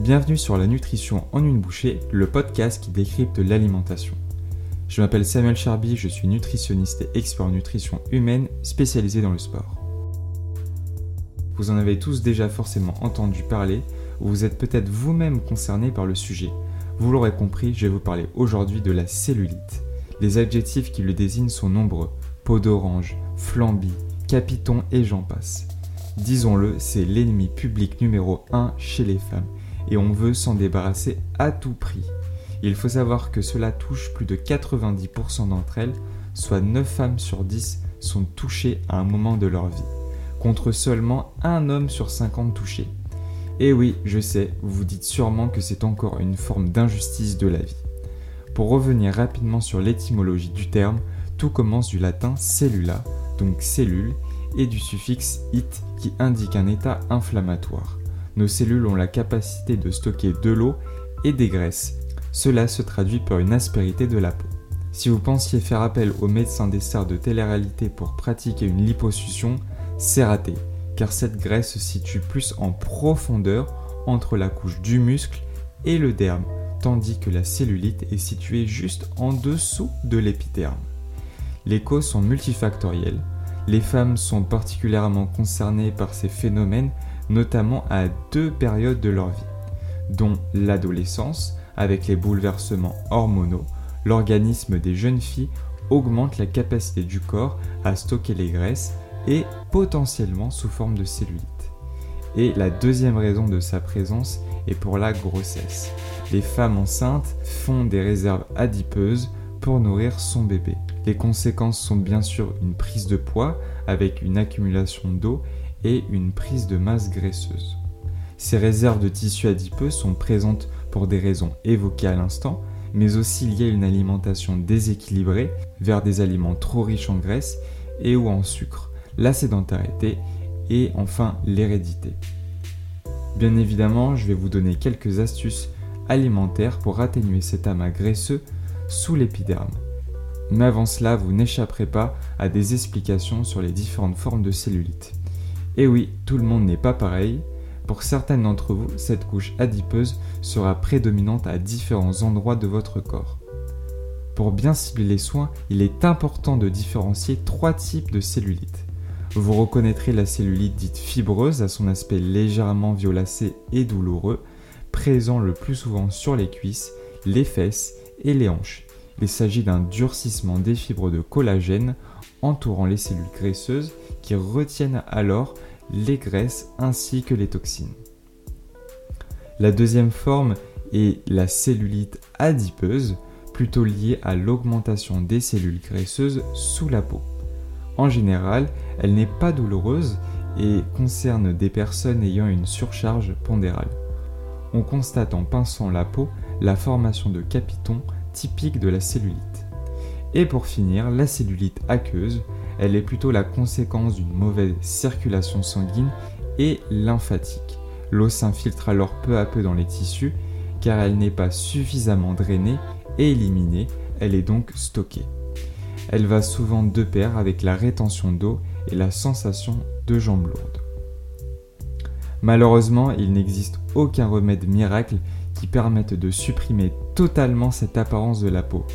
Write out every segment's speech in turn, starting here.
Bienvenue sur la nutrition en une bouchée, le podcast qui décrypte l'alimentation. Je m'appelle Samuel Charby, je suis nutritionniste et expert en nutrition humaine spécialisé dans le sport. Vous en avez tous déjà forcément entendu parler, ou vous êtes peut-être vous-même concerné par le sujet. Vous l'aurez compris, je vais vous parler aujourd'hui de la cellulite. Les adjectifs qui le désignent sont nombreux peau d'orange, flambie, capiton et j'en passe. Disons-le, c'est l'ennemi public numéro 1 chez les femmes et on veut s'en débarrasser à tout prix. Il faut savoir que cela touche plus de 90% d'entre elles, soit 9 femmes sur 10 sont touchées à un moment de leur vie, contre seulement un homme sur 50 touchés. Et oui, je sais, vous vous dites sûrement que c'est encore une forme d'injustice de la vie. Pour revenir rapidement sur l'étymologie du terme, tout commence du latin cellula, donc cellule, et du suffixe it qui indique un état inflammatoire. Nos cellules ont la capacité de stocker de l'eau et des graisses. Cela se traduit par une aspérité de la peau. Si vous pensiez faire appel au médecin des serres de télé-réalité pour pratiquer une liposuction, c'est raté, car cette graisse se situe plus en profondeur entre la couche du muscle et le derme, tandis que la cellulite est située juste en dessous de l'épiderme. Les causes sont multifactorielles, les femmes sont particulièrement concernées par ces phénomènes, notamment à deux périodes de leur vie, dont l'adolescence, avec les bouleversements hormonaux, l'organisme des jeunes filles augmente la capacité du corps à stocker les graisses et potentiellement sous forme de cellulite. Et la deuxième raison de sa présence est pour la grossesse. Les femmes enceintes font des réserves adipeuses pour nourrir son bébé. Les conséquences sont bien sûr une prise de poids avec une accumulation d'eau et une prise de masse graisseuse. Ces réserves de tissu adipeux sont présentes pour des raisons évoquées à l'instant, mais aussi liées à une alimentation déséquilibrée vers des aliments trop riches en graisse et ou en sucre, la sédentarité et enfin l'hérédité. Bien évidemment, je vais vous donner quelques astuces alimentaires pour atténuer cet amas graisseux sous l'épiderme mais avant cela, vous n'échapperez pas à des explications sur les différentes formes de cellulite. Et oui, tout le monde n'est pas pareil. Pour certaines d'entre vous, cette couche adipeuse sera prédominante à différents endroits de votre corps. Pour bien cibler les soins, il est important de différencier trois types de cellulite. Vous reconnaîtrez la cellulite dite fibreuse à son aspect légèrement violacé et douloureux, présent le plus souvent sur les cuisses, les fesses et les hanches. Il s'agit d'un durcissement des fibres de collagène entourant les cellules graisseuses qui retiennent alors les graisses ainsi que les toxines. La deuxième forme est la cellulite adipeuse, plutôt liée à l'augmentation des cellules graisseuses sous la peau. En général, elle n'est pas douloureuse et concerne des personnes ayant une surcharge pondérale. On constate en pinçant la peau la formation de capitons typique de la cellulite. Et pour finir, la cellulite aqueuse, elle est plutôt la conséquence d'une mauvaise circulation sanguine et lymphatique. L'eau s'infiltre alors peu à peu dans les tissus car elle n'est pas suffisamment drainée et éliminée, elle est donc stockée. Elle va souvent de pair avec la rétention d'eau et la sensation de jambes lourdes. Malheureusement, il n'existe aucun remède miracle qui permette de supprimer totalement cette apparence de la peau.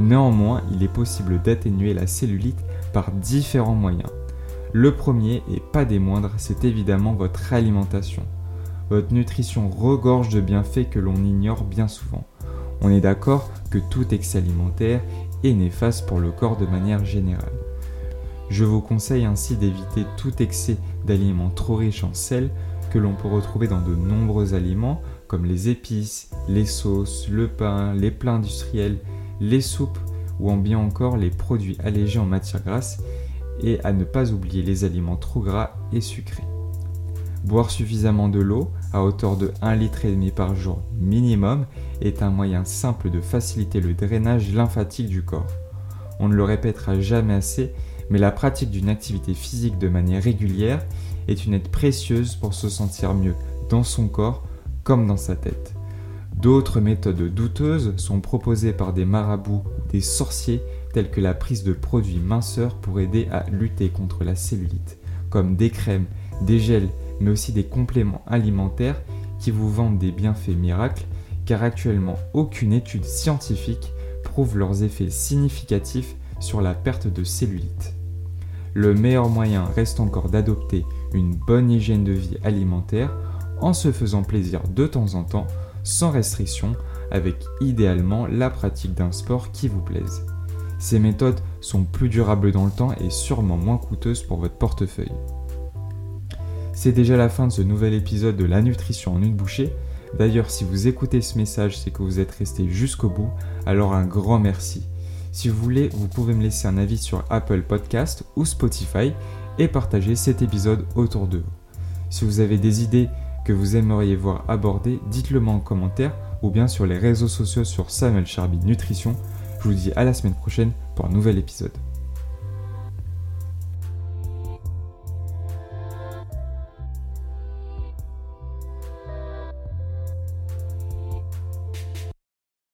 Néanmoins, il est possible d'atténuer la cellulite par différents moyens. Le premier, et pas des moindres, c'est évidemment votre alimentation. Votre nutrition regorge de bienfaits que l'on ignore bien souvent. On est d'accord que tout excès alimentaire est néfaste pour le corps de manière générale. Je vous conseille ainsi d'éviter tout excès d'aliments trop riches en sel que l'on peut retrouver dans de nombreux aliments comme les épices, les sauces, le pain, les plats industriels, les soupes ou en bien encore les produits allégés en matière grasse et à ne pas oublier les aliments trop gras et sucrés. Boire suffisamment de l'eau à hauteur de 1,5 litre par jour minimum est un moyen simple de faciliter le drainage lymphatique du corps. On ne le répétera jamais assez, mais la pratique d'une activité physique de manière régulière est une aide précieuse pour se sentir mieux dans son corps comme dans sa tête. D'autres méthodes douteuses sont proposées par des marabouts ou des sorciers telles que la prise de produits minceurs pour aider à lutter contre la cellulite, comme des crèmes, des gels, mais aussi des compléments alimentaires qui vous vendent des bienfaits miracles, car actuellement aucune étude scientifique prouve leurs effets significatifs sur la perte de cellulite. Le meilleur moyen reste encore d'adopter une bonne hygiène de vie alimentaire en se faisant plaisir de temps en temps, sans restriction, avec idéalement la pratique d'un sport qui vous plaise. Ces méthodes sont plus durables dans le temps et sûrement moins coûteuses pour votre portefeuille. C'est déjà la fin de ce nouvel épisode de La nutrition en une bouchée. D'ailleurs, si vous écoutez ce message, c'est que vous êtes resté jusqu'au bout, alors un grand merci. Si vous voulez, vous pouvez me laisser un avis sur Apple Podcast ou Spotify et partager cet épisode autour de vous. Si vous avez des idées que vous aimeriez voir abordées, dites-le moi en commentaire ou bien sur les réseaux sociaux sur Samuel Charby Nutrition. Je vous dis à la semaine prochaine pour un nouvel épisode.